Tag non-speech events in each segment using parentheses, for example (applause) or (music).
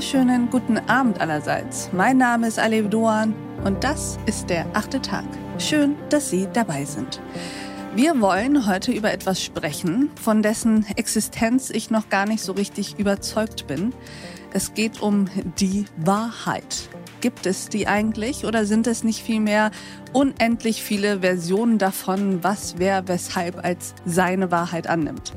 wunderschönen guten Abend allerseits. Mein Name ist Alev Doan und das ist der achte Tag. Schön, dass Sie dabei sind. Wir wollen heute über etwas sprechen, von dessen Existenz ich noch gar nicht so richtig überzeugt bin. Es geht um die Wahrheit. Gibt es die eigentlich oder sind es nicht vielmehr unendlich viele Versionen davon, was wer weshalb als seine Wahrheit annimmt?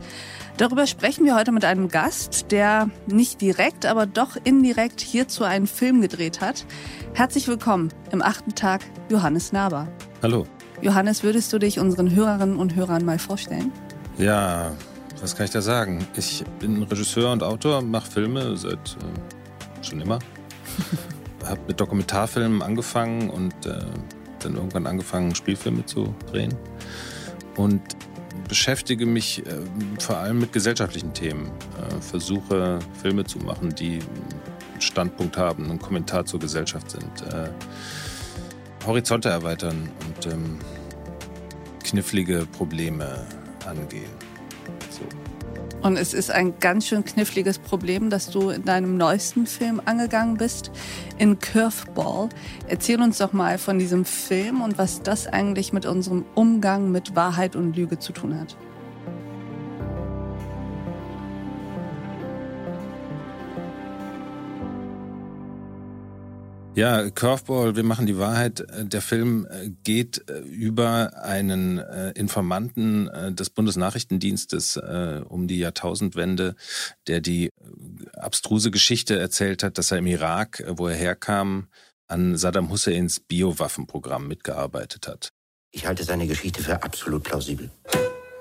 Darüber sprechen wir heute mit einem Gast, der nicht direkt, aber doch indirekt hierzu einen Film gedreht hat. Herzlich willkommen im achten Tag, Johannes Naber. Hallo. Johannes, würdest du dich unseren Hörerinnen und Hörern mal vorstellen? Ja, was kann ich da sagen? Ich bin Regisseur und Autor, mache Filme seit äh, schon immer. (laughs) habe mit Dokumentarfilmen angefangen und äh, dann irgendwann angefangen, Spielfilme zu drehen. Und beschäftige mich äh, vor allem mit gesellschaftlichen Themen. Äh, versuche Filme zu machen, die einen Standpunkt haben, einen Kommentar zur Gesellschaft sind. Äh, Horizonte erweitern und ähm, knifflige Probleme angehen. Und es ist ein ganz schön kniffliges Problem, das du in deinem neuesten Film angegangen bist, in Curveball. Erzähl uns doch mal von diesem Film und was das eigentlich mit unserem Umgang mit Wahrheit und Lüge zu tun hat. Ja, Curveball, wir machen die Wahrheit. Äh, der Film äh, geht äh, über einen Informanten des Bundesnachrichtendienstes um die Jahrtausendwende, der die abstruse Geschichte erzählt hat, dass er im Irak, wo er herkam, an Saddam Husseins Biowaffenprogramm mitgearbeitet hat. Ich halte seine Geschichte für absolut plausibel.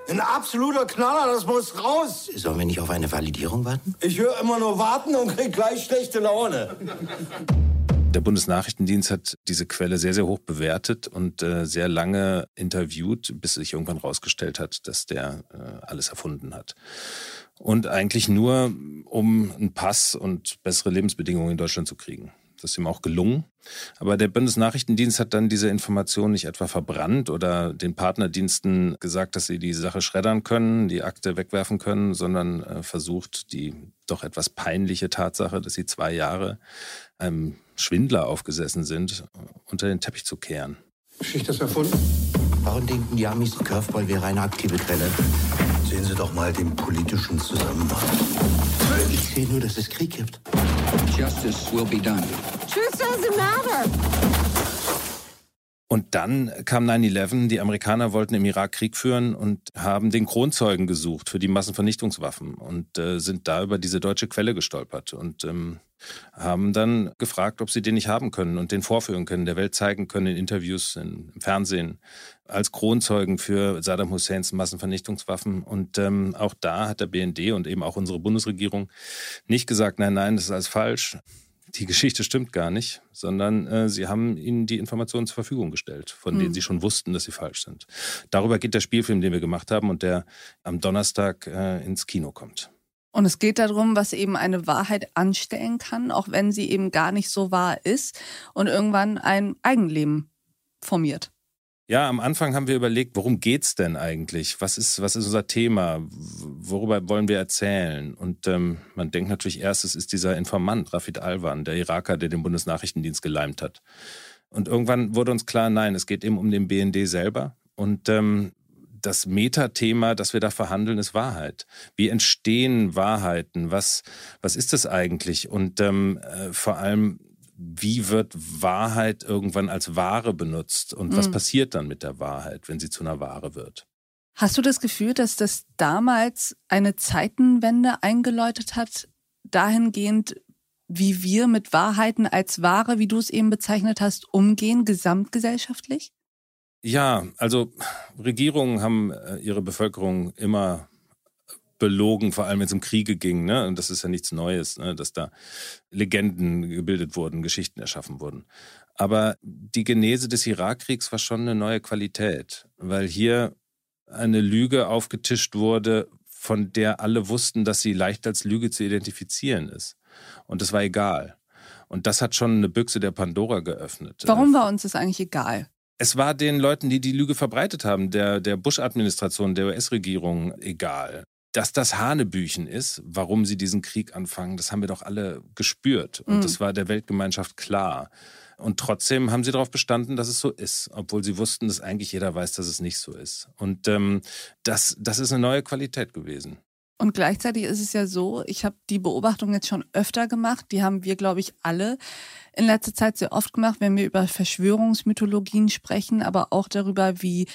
Ein absoluter Knaller, das muss raus. Sollen wir nicht auf eine Validierung warten? Ich höre immer nur warten und krieg gleich schlechte Laune. Der Bundesnachrichtendienst hat diese Quelle sehr, sehr hoch bewertet und äh, sehr lange interviewt, bis sich irgendwann rausgestellt hat, dass der äh, alles erfunden hat. Und eigentlich nur, um einen Pass und bessere Lebensbedingungen in Deutschland zu kriegen. Das ist ihm auch gelungen. Aber der Bundesnachrichtendienst hat dann diese Information nicht etwa verbrannt oder den Partnerdiensten gesagt, dass sie die Sache schreddern können, die Akte wegwerfen können, sondern äh, versucht, die doch etwas peinliche Tatsache, dass sie zwei Jahre einem Schwindler aufgesessen sind, unter den Teppich zu kehren. Geschichte ist erfunden. Warum denken die Amis, Curveball wäre eine aktive Quelle? Sehen Sie doch mal den politischen Zusammenhang. Ich sehe nur, dass es Krieg gibt. Justice will be done. Truth doesn't matter. Und dann kam 9-11, die Amerikaner wollten im Irak Krieg führen und haben den Kronzeugen gesucht für die Massenvernichtungswaffen und äh, sind da über diese deutsche Quelle gestolpert und ähm, haben dann gefragt, ob sie den nicht haben können und den vorführen können, der Welt zeigen können in Interviews, in, im Fernsehen, als Kronzeugen für Saddam Husseins Massenvernichtungswaffen. Und ähm, auch da hat der BND und eben auch unsere Bundesregierung nicht gesagt, nein, nein, das ist alles falsch die Geschichte stimmt gar nicht, sondern äh, sie haben ihnen die Informationen zur Verfügung gestellt, von denen hm. sie schon wussten, dass sie falsch sind. Darüber geht der Spielfilm, den wir gemacht haben und der am Donnerstag äh, ins Kino kommt. Und es geht darum, was eben eine Wahrheit anstellen kann, auch wenn sie eben gar nicht so wahr ist und irgendwann ein Eigenleben formiert. Ja, am Anfang haben wir überlegt, worum geht's denn eigentlich? Was ist, was ist unser Thema? Worüber wollen wir erzählen? Und ähm, man denkt natürlich erst, es ist dieser Informant, Rafid Alwan, der Iraker, der den Bundesnachrichtendienst geleimt hat. Und irgendwann wurde uns klar, nein, es geht eben um den BND selber. Und ähm, das Metathema, das wir da verhandeln, ist Wahrheit. Wie entstehen Wahrheiten? Was, was ist das eigentlich? Und ähm, äh, vor allem, wie wird Wahrheit irgendwann als Ware benutzt und mhm. was passiert dann mit der Wahrheit, wenn sie zu einer Ware wird? Hast du das Gefühl, dass das damals eine Zeitenwende eingeläutet hat, dahingehend, wie wir mit Wahrheiten als Ware, wie du es eben bezeichnet hast, umgehen, gesamtgesellschaftlich? Ja, also Regierungen haben äh, ihre Bevölkerung immer belogen, vor allem wenn es um Kriege ging. Ne? Und das ist ja nichts Neues, ne? dass da Legenden gebildet wurden, Geschichten erschaffen wurden. Aber die Genese des Irakkriegs war schon eine neue Qualität, weil hier eine Lüge aufgetischt wurde, von der alle wussten, dass sie leicht als Lüge zu identifizieren ist. Und das war egal. Und das hat schon eine Büchse der Pandora geöffnet. Warum war uns das eigentlich egal? Es war den Leuten, die die Lüge verbreitet haben, der, der Bush-Administration, der US-Regierung egal. Dass das Hanebüchen ist, warum sie diesen Krieg anfangen, das haben wir doch alle gespürt. Und mhm. das war der Weltgemeinschaft klar. Und trotzdem haben sie darauf bestanden, dass es so ist, obwohl sie wussten, dass eigentlich jeder weiß, dass es nicht so ist. Und ähm, das, das ist eine neue Qualität gewesen. Und gleichzeitig ist es ja so, ich habe die Beobachtung jetzt schon öfter gemacht, die haben wir, glaube ich, alle in letzter Zeit sehr oft gemacht, wenn wir über Verschwörungsmythologien sprechen, aber auch darüber, wie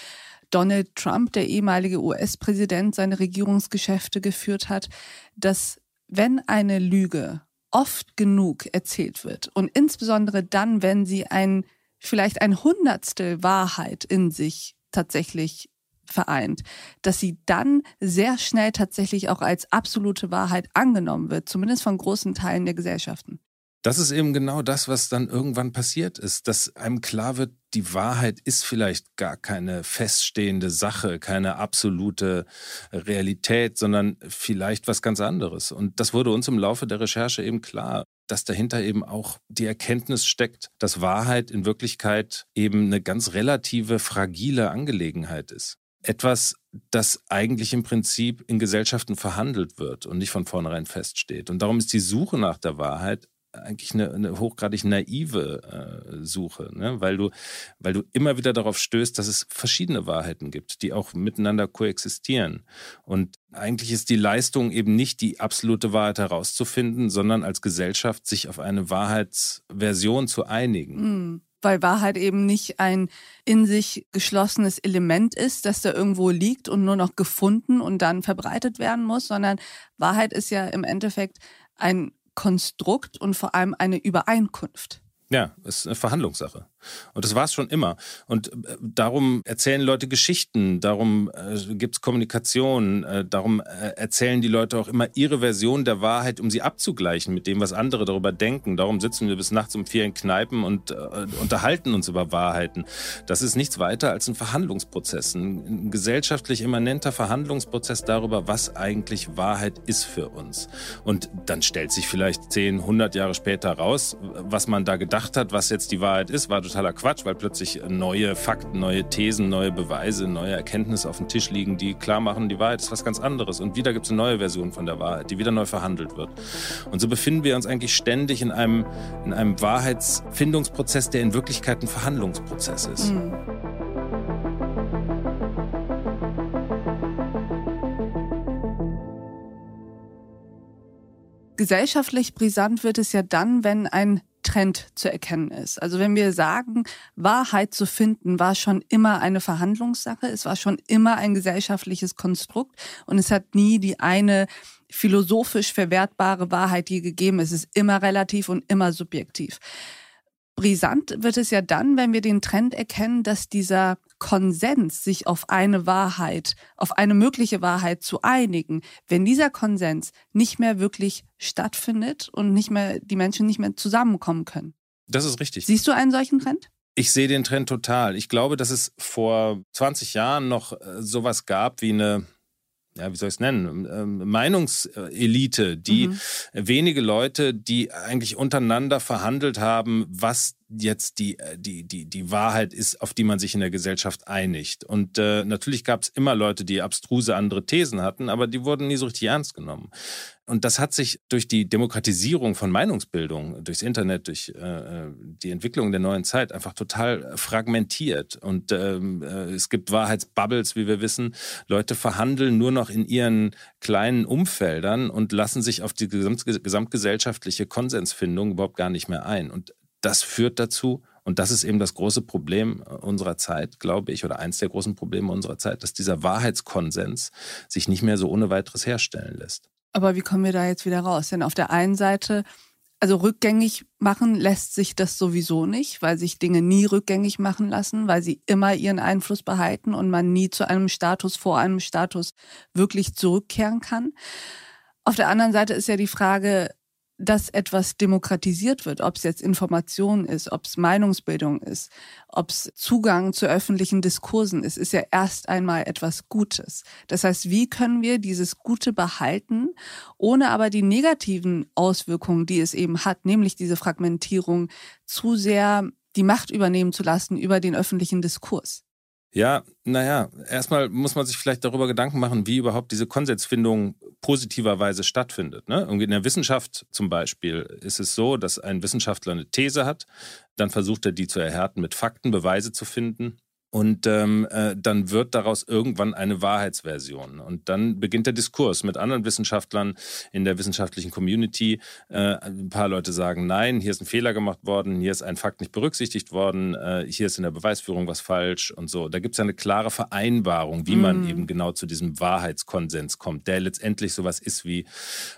Donald Trump, der ehemalige US-Präsident, seine Regierungsgeschäfte geführt hat, dass wenn eine Lüge oft genug erzählt wird und insbesondere dann, wenn sie ein vielleicht ein Hundertstel Wahrheit in sich tatsächlich vereint, dass sie dann sehr schnell tatsächlich auch als absolute Wahrheit angenommen wird, zumindest von großen Teilen der Gesellschaften. Das ist eben genau das, was dann irgendwann passiert ist, dass einem klar wird, die Wahrheit ist vielleicht gar keine feststehende Sache, keine absolute Realität, sondern vielleicht was ganz anderes. Und das wurde uns im Laufe der Recherche eben klar, dass dahinter eben auch die Erkenntnis steckt, dass Wahrheit in Wirklichkeit eben eine ganz relative, fragile Angelegenheit ist. Etwas, das eigentlich im Prinzip in Gesellschaften verhandelt wird und nicht von vornherein feststeht. Und darum ist die Suche nach der Wahrheit eigentlich eine, eine hochgradig naive äh, Suche, ne? weil, du, weil du immer wieder darauf stößt, dass es verschiedene Wahrheiten gibt, die auch miteinander koexistieren. Und eigentlich ist die Leistung eben nicht die absolute Wahrheit herauszufinden, sondern als Gesellschaft sich auf eine Wahrheitsversion zu einigen. Mhm weil Wahrheit eben nicht ein in sich geschlossenes Element ist, das da irgendwo liegt und nur noch gefunden und dann verbreitet werden muss, sondern Wahrheit ist ja im Endeffekt ein Konstrukt und vor allem eine Übereinkunft. Ja, ist eine Verhandlungssache. Und das war es schon immer. Und äh, darum erzählen Leute Geschichten, darum äh, gibt es Kommunikation, äh, darum äh, erzählen die Leute auch immer ihre Version der Wahrheit, um sie abzugleichen mit dem, was andere darüber denken. Darum sitzen wir bis nachts um vier in Kneipen und äh, unterhalten uns über Wahrheiten. Das ist nichts weiter als ein Verhandlungsprozess, ein, ein gesellschaftlich immanenter Verhandlungsprozess darüber, was eigentlich Wahrheit ist für uns. Und dann stellt sich vielleicht 10, 100 Jahre später raus, was man da gedacht hat, was jetzt die Wahrheit ist, war totaler Quatsch, weil plötzlich neue Fakten, neue Thesen, neue Beweise, neue Erkenntnisse auf dem Tisch liegen, die klar machen, die Wahrheit ist was ganz anderes. Und wieder gibt es eine neue Version von der Wahrheit, die wieder neu verhandelt wird. Und so befinden wir uns eigentlich ständig in einem, in einem Wahrheitsfindungsprozess, der in Wirklichkeit ein Verhandlungsprozess ist. Mhm. Gesellschaftlich brisant wird es ja dann, wenn ein Trend zu erkennen ist. Also wenn wir sagen, Wahrheit zu finden war schon immer eine Verhandlungssache, es war schon immer ein gesellschaftliches Konstrukt und es hat nie die eine philosophisch verwertbare Wahrheit je gegeben. Es ist immer relativ und immer subjektiv. Brisant wird es ja dann, wenn wir den Trend erkennen, dass dieser Konsens, sich auf eine Wahrheit, auf eine mögliche Wahrheit zu einigen, wenn dieser Konsens nicht mehr wirklich stattfindet und nicht mehr, die Menschen nicht mehr zusammenkommen können. Das ist richtig. Siehst du einen solchen Trend? Ich sehe den Trend total. Ich glaube, dass es vor 20 Jahren noch äh, sowas gab wie eine ja, wie soll ich es nennen, ähm, Meinungselite, die mhm. wenige Leute, die eigentlich untereinander verhandelt haben, was jetzt die, äh, die, die, die Wahrheit ist, auf die man sich in der Gesellschaft einigt. Und äh, natürlich gab es immer Leute, die abstruse andere Thesen hatten, aber die wurden nie so richtig ernst genommen. Und das hat sich durch die Demokratisierung von Meinungsbildung, durchs Internet, durch äh, äh die Entwicklung der neuen Zeit einfach total fragmentiert. Und ähm, äh, es gibt Wahrheitsbubbles, wie wir wissen. Leute verhandeln nur noch in ihren kleinen Umfeldern und lassen sich auf die gesamt, gesamtgesellschaftliche Konsensfindung überhaupt gar nicht mehr ein. Und das führt dazu, und das ist eben das große Problem unserer Zeit, glaube ich, oder eins der großen Probleme unserer Zeit, dass dieser Wahrheitskonsens sich nicht mehr so ohne weiteres herstellen lässt. Aber wie kommen wir da jetzt wieder raus? Denn auf der einen Seite, also rückgängig machen lässt sich das sowieso nicht, weil sich Dinge nie rückgängig machen lassen, weil sie immer ihren Einfluss behalten und man nie zu einem Status vor einem Status wirklich zurückkehren kann. Auf der anderen Seite ist ja die Frage, dass etwas demokratisiert wird, ob es jetzt Information ist, ob es Meinungsbildung ist, ob es Zugang zu öffentlichen Diskursen ist, ist ja erst einmal etwas Gutes. Das heißt, wie können wir dieses Gute behalten, ohne aber die negativen Auswirkungen, die es eben hat, nämlich diese Fragmentierung, zu sehr die Macht übernehmen zu lassen über den öffentlichen Diskurs? Ja, naja, erstmal muss man sich vielleicht darüber Gedanken machen, wie überhaupt diese Konsensfindung positiverweise stattfindet. Ne? In der Wissenschaft zum Beispiel ist es so, dass ein Wissenschaftler eine These hat, dann versucht er die zu erhärten mit Fakten, Beweise zu finden und ähm, äh, dann wird daraus irgendwann eine Wahrheitsversion. Und dann beginnt der Diskurs mit anderen Wissenschaftlern in der wissenschaftlichen Community. Äh, ein paar Leute sagen, nein, hier ist ein Fehler gemacht worden, hier ist ein Fakt nicht berücksichtigt worden, äh, hier ist in der Beweisführung was falsch und so. Da gibt es eine klare Vereinbarung, wie mm. man eben genau zu diesem Wahrheitskonsens kommt, der letztendlich sowas ist wie,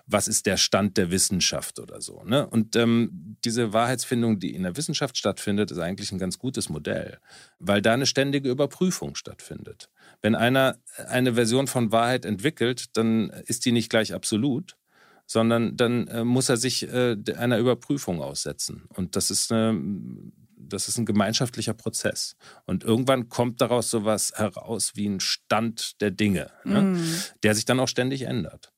was ist der Stand der Wissenschaft oder so. Ne? Und ähm, diese Wahrheitsfindung, die in der Wissenschaft stattfindet, ist eigentlich ein ganz gutes Modell, weil da eine ständige Überprüfung stattfindet. Wenn einer eine Version von Wahrheit entwickelt, dann ist die nicht gleich absolut, sondern dann äh, muss er sich äh, einer Überprüfung aussetzen. Und das ist eine das ist ein gemeinschaftlicher Prozess. Und irgendwann kommt daraus sowas heraus wie ein Stand der Dinge, ne? mm. der sich dann auch ständig ändert.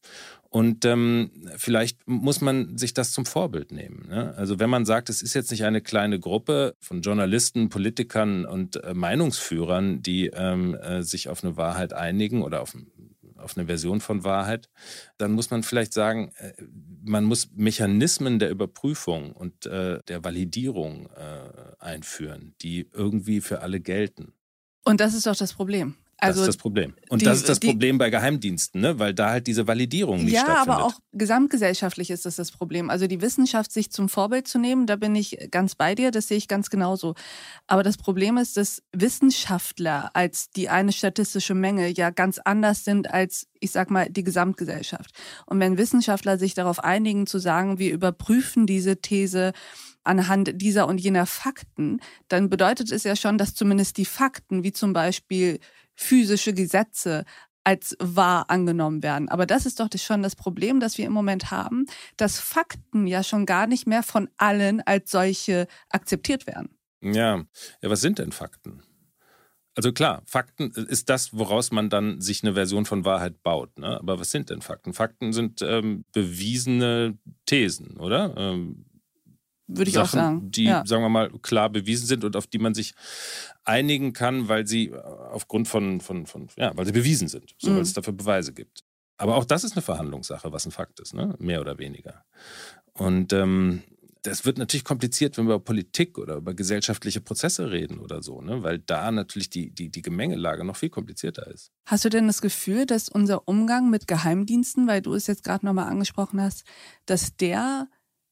Und ähm, vielleicht muss man sich das zum Vorbild nehmen. Ne? Also wenn man sagt, es ist jetzt nicht eine kleine Gruppe von Journalisten, Politikern und äh, Meinungsführern, die ähm, äh, sich auf eine Wahrheit einigen oder auf, auf eine Version von Wahrheit, dann muss man vielleicht sagen, äh, man muss Mechanismen der Überprüfung und äh, der Validierung äh, einführen, die irgendwie für alle gelten. Und das ist doch das Problem. Also das ist das Problem. Und die, das ist das die, Problem bei Geheimdiensten, ne? weil da halt diese Validierung nicht ja, stattfindet. Ja, aber auch gesamtgesellschaftlich ist das das Problem. Also die Wissenschaft sich zum Vorbild zu nehmen, da bin ich ganz bei dir, das sehe ich ganz genauso. Aber das Problem ist, dass Wissenschaftler als die eine statistische Menge ja ganz anders sind als, ich sag mal, die Gesamtgesellschaft. Und wenn Wissenschaftler sich darauf einigen zu sagen, wir überprüfen diese These, anhand dieser und jener Fakten, dann bedeutet es ja schon, dass zumindest die Fakten, wie zum Beispiel physische Gesetze als wahr angenommen werden. Aber das ist doch schon das Problem, das wir im Moment haben, dass Fakten ja schon gar nicht mehr von allen als solche akzeptiert werden. Ja, ja was sind denn Fakten? Also klar, Fakten ist das, woraus man dann sich eine Version von Wahrheit baut. Ne? Aber was sind denn Fakten? Fakten sind ähm, bewiesene Thesen, oder? Ähm, würde ich Sachen, auch sagen. Die, ja. sagen wir mal, klar bewiesen sind und auf die man sich einigen kann, weil sie äh, aufgrund von, von, von ja, weil sie bewiesen sind, so mhm. weil es dafür Beweise gibt. Aber auch das ist eine Verhandlungssache, was ein Fakt ist, ne? mehr oder weniger. Und ähm, das wird natürlich kompliziert, wenn wir über Politik oder über gesellschaftliche Prozesse reden oder so, ne? weil da natürlich die, die, die Gemengelage noch viel komplizierter ist. Hast du denn das Gefühl, dass unser Umgang mit Geheimdiensten, weil du es jetzt gerade nochmal angesprochen hast, dass der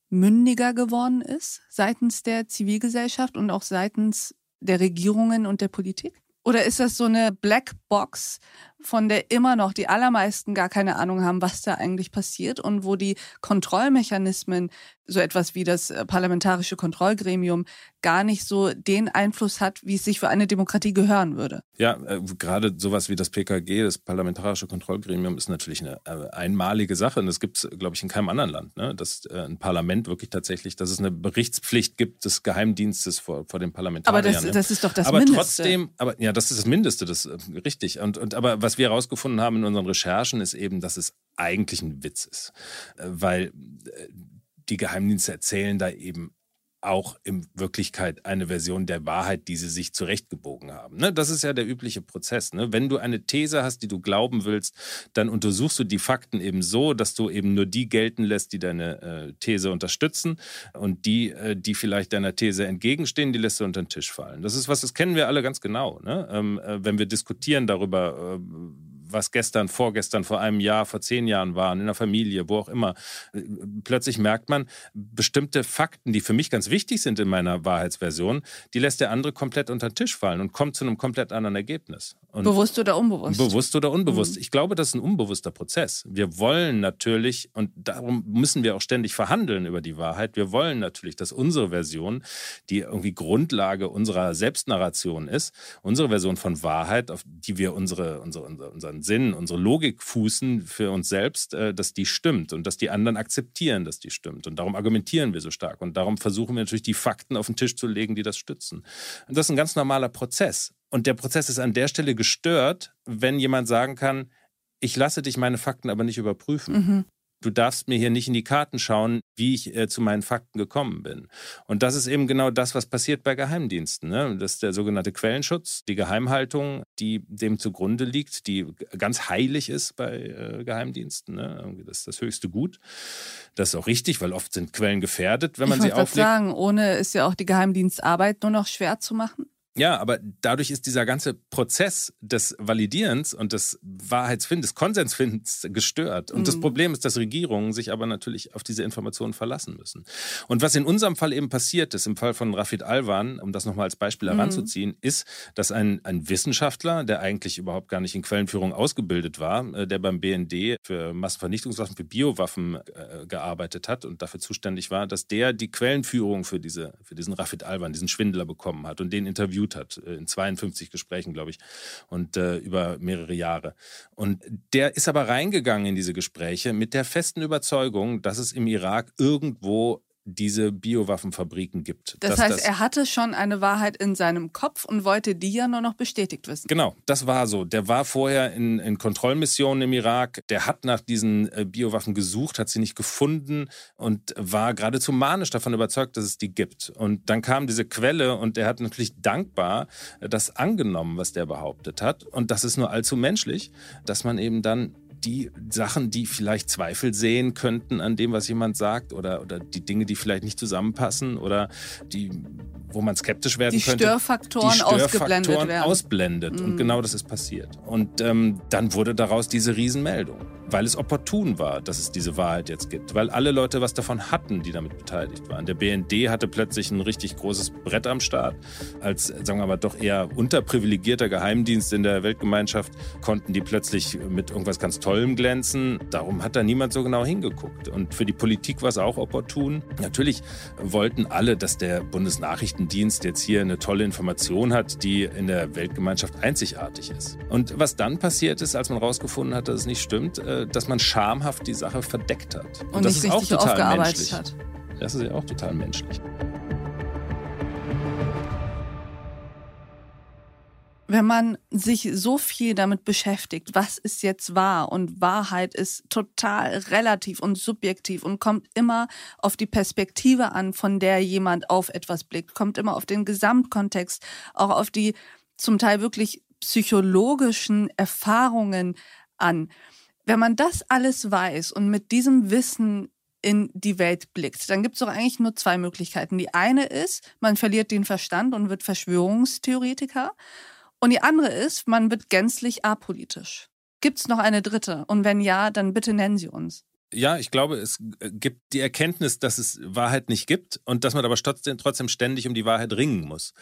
mündiger geworden ist seitens der Zivilgesellschaft und auch seitens der Regierungen und der Politik? Oder ist das so eine Blackbox, von der immer noch die allermeisten gar keine Ahnung haben, was da eigentlich passiert und wo die Kontrollmechanismen, so etwas wie das äh, parlamentarische Kontrollgremium, gar nicht so den Einfluss hat, wie es sich für eine Demokratie gehören würde. Ja, äh, gerade sowas wie das PKG, das Parlamentarische Kontrollgremium, ist natürlich eine äh, einmalige Sache und das gibt es, glaube ich, in keinem anderen Land, ne? dass äh, ein Parlament wirklich tatsächlich, dass es eine Berichtspflicht gibt des Geheimdienstes vor, vor den Parlamentariern. Aber das, ne? das ist doch das aber Mindeste. Trotzdem, aber ja, das ist das Mindeste, das äh, richtig. Und, und aber was wir herausgefunden haben in unseren Recherchen, ist eben, dass es eigentlich ein Witz ist. Äh, weil äh, die Geheimdienste erzählen da eben auch in Wirklichkeit eine Version der Wahrheit, die sie sich zurechtgebogen haben. Ne? Das ist ja der übliche Prozess. Ne? Wenn du eine These hast, die du glauben willst, dann untersuchst du die Fakten eben so, dass du eben nur die gelten lässt, die deine äh, These unterstützen und die, äh, die vielleicht deiner These entgegenstehen, die lässt du unter den Tisch fallen. Das ist was, das kennen wir alle ganz genau. Ne? Ähm, äh, wenn wir diskutieren darüber, äh, was gestern, vorgestern, vor einem Jahr, vor zehn Jahren waren, in der Familie, wo auch immer. Plötzlich merkt man, bestimmte Fakten, die für mich ganz wichtig sind in meiner Wahrheitsversion, die lässt der andere komplett unter den Tisch fallen und kommt zu einem komplett anderen Ergebnis. Und bewusst oder unbewusst? Bewusst oder unbewusst. Mhm. Ich glaube, das ist ein unbewusster Prozess. Wir wollen natürlich, und darum müssen wir auch ständig verhandeln über die Wahrheit, wir wollen natürlich, dass unsere Version, die irgendwie Grundlage unserer Selbstnarration ist, unsere Version von Wahrheit, auf die wir unsere, unsere, unseren Sinn, unsere Logik fußen für uns selbst, äh, dass die stimmt und dass die anderen akzeptieren, dass die stimmt. Und darum argumentieren wir so stark. Und darum versuchen wir natürlich die Fakten auf den Tisch zu legen, die das stützen. Und das ist ein ganz normaler Prozess. Und der Prozess ist an der Stelle gestört, wenn jemand sagen kann, ich lasse dich meine Fakten aber nicht überprüfen. Mhm. Du darfst mir hier nicht in die Karten schauen, wie ich äh, zu meinen Fakten gekommen bin. Und das ist eben genau das, was passiert bei Geheimdiensten. Ne? Das ist der sogenannte Quellenschutz, die Geheimhaltung, die dem zugrunde liegt, die ganz heilig ist bei äh, Geheimdiensten. Ne? Das ist das höchste Gut. Das ist auch richtig, weil oft sind Quellen gefährdet, wenn man ich sie auflegt. Ich sagen, ohne ist ja auch die Geheimdienstarbeit nur noch schwer zu machen. Ja, aber dadurch ist dieser ganze Prozess des Validierens und des Wahrheitsfindens, des Konsensfindens gestört. Und mhm. das Problem ist, dass Regierungen sich aber natürlich auf diese Informationen verlassen müssen. Und was in unserem Fall eben passiert ist, im Fall von Rafid Alwan, um das nochmal als Beispiel mhm. heranzuziehen, ist, dass ein, ein Wissenschaftler, der eigentlich überhaupt gar nicht in Quellenführung ausgebildet war, äh, der beim BND für Massenvernichtungswaffen, für Biowaffen äh, gearbeitet hat und dafür zuständig war, dass der die Quellenführung für, diese, für diesen Rafid Alwan, diesen Schwindler bekommen hat und den interviewt interviewt hat, äh, in 52 Gesprächen, glaube ich, und äh, über mehrere Jahre. Und der ist aber reingegangen in diese Gespräche mit der festen Überzeugung, dass es im Irak irgendwo diese Biowaffenfabriken gibt. Das heißt, das er hatte schon eine Wahrheit in seinem Kopf und wollte die ja nur noch bestätigt wissen. Genau, das war so. Der war vorher in, in Kontrollmissionen im Irak. Der hat nach diesen äh, Biowaffen gesucht, hat sie nicht gefunden und war geradezu manisch davon überzeugt, dass es die gibt. Und dann kam diese Quelle und er hat natürlich dankbar das angenommen, was der behauptet hat. Und das ist nur allzu menschlich, dass man eben dann die Sachen, die vielleicht Zweifel sehen könnten an dem, was jemand sagt, oder, oder die Dinge, die vielleicht nicht zusammenpassen oder die, wo man skeptisch werden die könnte. Störfaktoren die Störfaktoren ausgeblendet werden. ausblendet. Mhm. Und genau das ist passiert. Und ähm, dann wurde daraus diese Riesenmeldung weil es opportun war, dass es diese Wahrheit jetzt gibt, weil alle Leute was davon hatten, die damit beteiligt waren. Der BND hatte plötzlich ein richtig großes Brett am Start. Als, sagen wir mal, doch eher unterprivilegierter Geheimdienst in der Weltgemeinschaft konnten die plötzlich mit irgendwas ganz Tollem glänzen. Darum hat da niemand so genau hingeguckt. Und für die Politik war es auch opportun. Natürlich wollten alle, dass der Bundesnachrichtendienst jetzt hier eine tolle Information hat, die in der Weltgemeinschaft einzigartig ist. Und was dann passiert ist, als man herausgefunden hat, dass es nicht stimmt, äh, dass man schamhaft die Sache verdeckt hat. Und, Und das ist auch total menschlich. Hat. Das ist ja auch total menschlich. Wenn man sich so viel damit beschäftigt, was ist jetzt wahr und Wahrheit ist total relativ und subjektiv und kommt immer auf die Perspektive an, von der jemand auf etwas blickt, kommt immer auf den Gesamtkontext, auch auf die zum Teil wirklich psychologischen Erfahrungen an. Wenn man das alles weiß und mit diesem Wissen in die Welt blickt, dann gibt es doch eigentlich nur zwei Möglichkeiten. Die eine ist, man verliert den Verstand und wird Verschwörungstheoretiker. Und die andere ist, man wird gänzlich apolitisch. Gibt es noch eine dritte? Und wenn ja, dann bitte nennen Sie uns. Ja, ich glaube, es gibt die Erkenntnis, dass es Wahrheit nicht gibt und dass man aber trotzdem, trotzdem ständig um die Wahrheit ringen muss.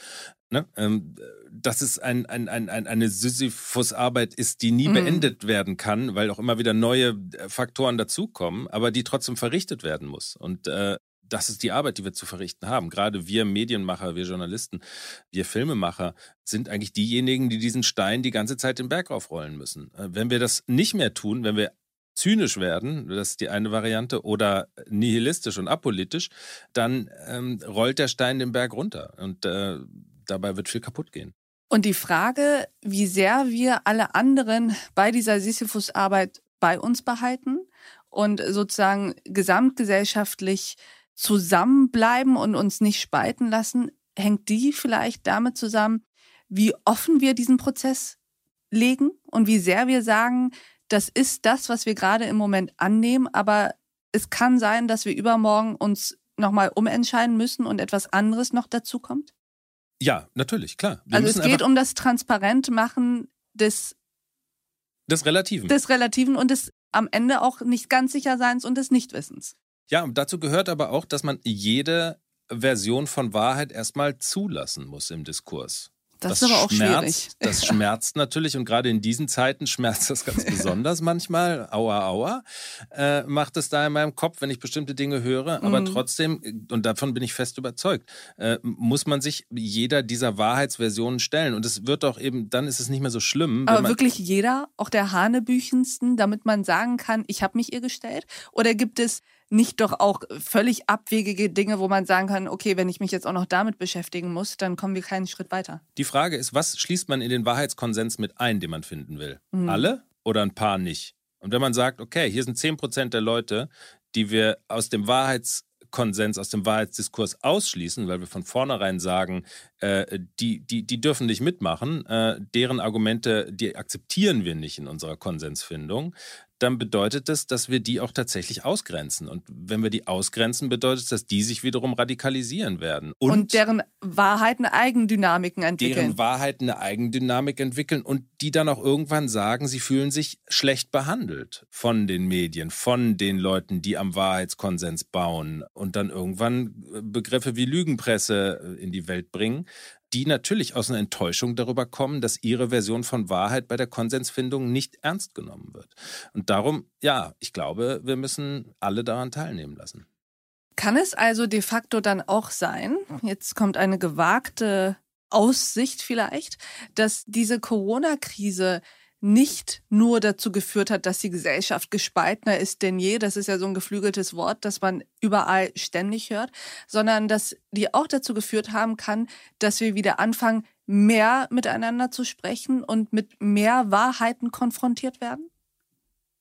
Ne? Ähm, dass es ein, ein, ein, eine Sisyphus-Arbeit ist, die nie mm. beendet werden kann, weil auch immer wieder neue äh, Faktoren dazukommen, aber die trotzdem verrichtet werden muss. Und äh, das ist die Arbeit, die wir zu verrichten haben. Gerade wir Medienmacher, wir Journalisten, wir Filmemacher sind eigentlich diejenigen, die diesen Stein die ganze Zeit den Berg aufrollen müssen. Äh, wenn wir das nicht mehr tun, wenn wir zynisch werden, das ist die eine Variante, oder nihilistisch und apolitisch, dann ähm, rollt der Stein den Berg runter und äh, dabei wird viel kaputt gehen. Und die Frage, wie sehr wir alle anderen bei dieser Sisyphus-Arbeit bei uns behalten und sozusagen gesamtgesellschaftlich zusammenbleiben und uns nicht spalten lassen, hängt die vielleicht damit zusammen, wie offen wir diesen Prozess legen und wie sehr wir sagen, das ist das, was wir gerade im Moment annehmen, aber es kann sein, dass wir übermorgen uns nochmal umentscheiden müssen und etwas anderes noch dazu kommt? Ja, natürlich, klar. Wir also es geht um das Transparentmachen des des Relativen. Des Relativen und des am Ende auch nicht ganz sicher Seins und des Nichtwissens. Ja, und dazu gehört aber auch, dass man jede Version von Wahrheit erstmal zulassen muss im Diskurs. Das, das ist aber auch schmerzt, schwierig. Das (laughs) schmerzt natürlich und gerade in diesen Zeiten schmerzt das ganz (laughs) besonders manchmal. Aua, aua. Äh, macht es da in meinem Kopf, wenn ich bestimmte Dinge höre. Aber mhm. trotzdem, und davon bin ich fest überzeugt, äh, muss man sich jeder dieser Wahrheitsversionen stellen. Und es wird auch eben, dann ist es nicht mehr so schlimm. Aber wirklich jeder, auch der Hanebüchensten, damit man sagen kann, ich habe mich ihr gestellt? Oder gibt es nicht doch auch völlig abwegige Dinge, wo man sagen kann, okay, wenn ich mich jetzt auch noch damit beschäftigen muss, dann kommen wir keinen Schritt weiter. Die Frage ist, was schließt man in den Wahrheitskonsens mit ein, den man finden will? Mhm. Alle oder ein paar nicht? Und wenn man sagt, okay, hier sind 10 Prozent der Leute, die wir aus dem Wahrheitskonsens, aus dem Wahrheitsdiskurs ausschließen, weil wir von vornherein sagen, äh, die, die, die dürfen nicht mitmachen, äh, deren Argumente, die akzeptieren wir nicht in unserer Konsensfindung, dann bedeutet das, dass wir die auch tatsächlich ausgrenzen. Und wenn wir die ausgrenzen, bedeutet das, dass die sich wiederum radikalisieren werden. Und, und deren Wahrheiten Eigendynamiken entwickeln. Deren Wahrheiten eine Eigendynamik entwickeln und die dann auch irgendwann sagen, sie fühlen sich schlecht behandelt von den Medien, von den Leuten, die am Wahrheitskonsens bauen und dann irgendwann Begriffe wie Lügenpresse in die Welt bringen die natürlich aus einer Enttäuschung darüber kommen, dass ihre Version von Wahrheit bei der Konsensfindung nicht ernst genommen wird. Und darum, ja, ich glaube, wir müssen alle daran teilnehmen lassen. Kann es also de facto dann auch sein, jetzt kommt eine gewagte Aussicht vielleicht, dass diese Corona-Krise nicht nur dazu geführt hat, dass die Gesellschaft gespaltener ist denn je, das ist ja so ein geflügeltes Wort, das man überall ständig hört, sondern dass die auch dazu geführt haben kann, dass wir wieder anfangen, mehr miteinander zu sprechen und mit mehr Wahrheiten konfrontiert werden?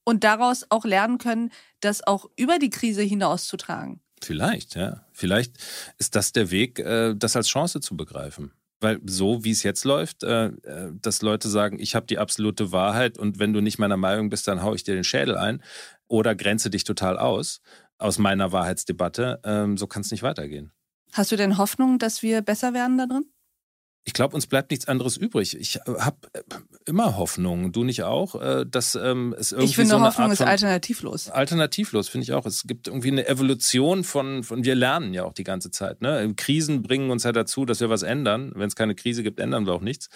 Und daraus auch lernen können, das auch über die Krise hinaus zu tragen. Vielleicht, ja. Vielleicht ist das der Weg, äh, das als Chance zu begreifen. Weil so wie es jetzt läuft, äh, äh, dass Leute sagen, ich habe die absolute Wahrheit und wenn du nicht meiner Meinung bist, dann haue ich dir den Schädel ein oder grenze dich total aus aus meiner Wahrheitsdebatte, ähm, so kann es nicht weitergehen. Hast du denn Hoffnung, dass wir besser werden da drin? Ich glaube, uns bleibt nichts anderes übrig. Ich äh, habe äh, immer Hoffnung, du nicht auch, äh, dass ähm, es irgendwie Ich finde, so eine Hoffnung ist alternativlos. Alternativlos finde ich auch. Es gibt irgendwie eine Evolution von, von wir lernen ja auch die ganze Zeit. Ne? Krisen bringen uns ja dazu, dass wir was ändern. Wenn es keine Krise gibt, ändern wir auch nichts.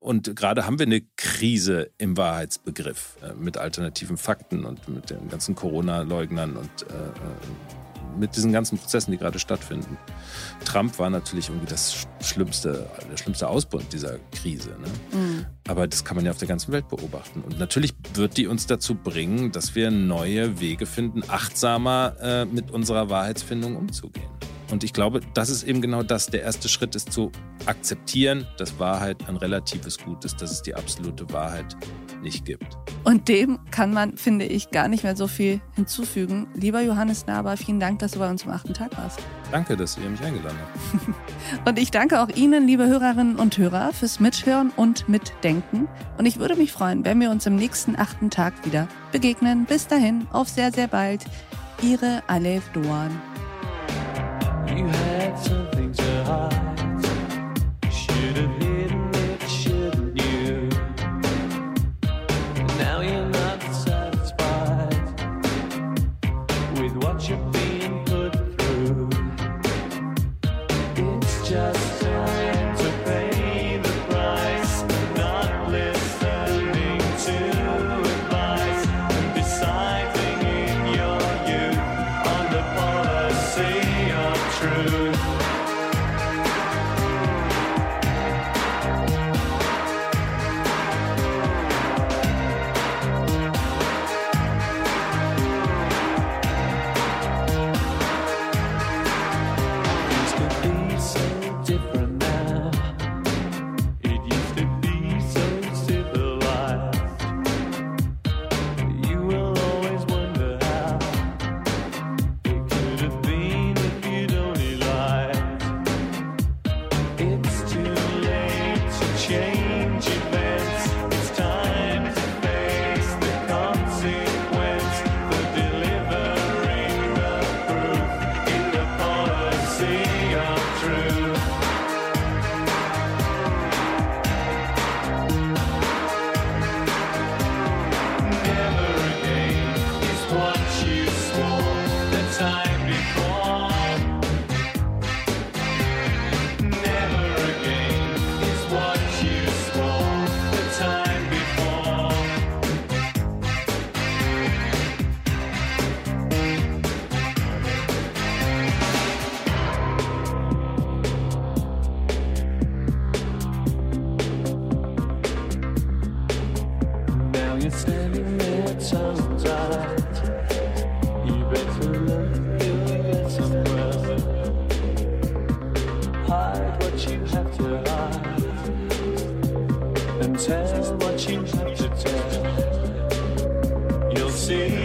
Und gerade haben wir eine Krise im Wahrheitsbegriff mit alternativen Fakten und mit den ganzen Corona-Leugnern und äh, mit diesen ganzen Prozessen, die gerade stattfinden. Trump war natürlich irgendwie das schlimmste, der schlimmste Ausbruch dieser Krise. Ne? Mhm. Aber das kann man ja auf der ganzen Welt beobachten. Und natürlich wird die uns dazu bringen, dass wir neue Wege finden, achtsamer äh, mit unserer Wahrheitsfindung umzugehen. Und ich glaube, das ist eben genau das. Der erste Schritt ist zu akzeptieren, dass Wahrheit ein relatives Gut ist, dass es die absolute Wahrheit nicht gibt. Und dem kann man, finde ich, gar nicht mehr so viel hinzufügen. Lieber Johannes Naber, vielen Dank, dass du bei uns am achten Tag warst. Danke, dass ihr mich eingeladen habt. (laughs) und ich danke auch Ihnen, liebe Hörerinnen und Hörer, fürs Mithören und Mitdenken. Und ich würde mich freuen, wenn wir uns im nächsten achten Tag wieder begegnen. Bis dahin, auf sehr, sehr bald. Ihre Alef Doan. You had something to hide. Hide what you have to hide. And tell what you have to tell. you'll see.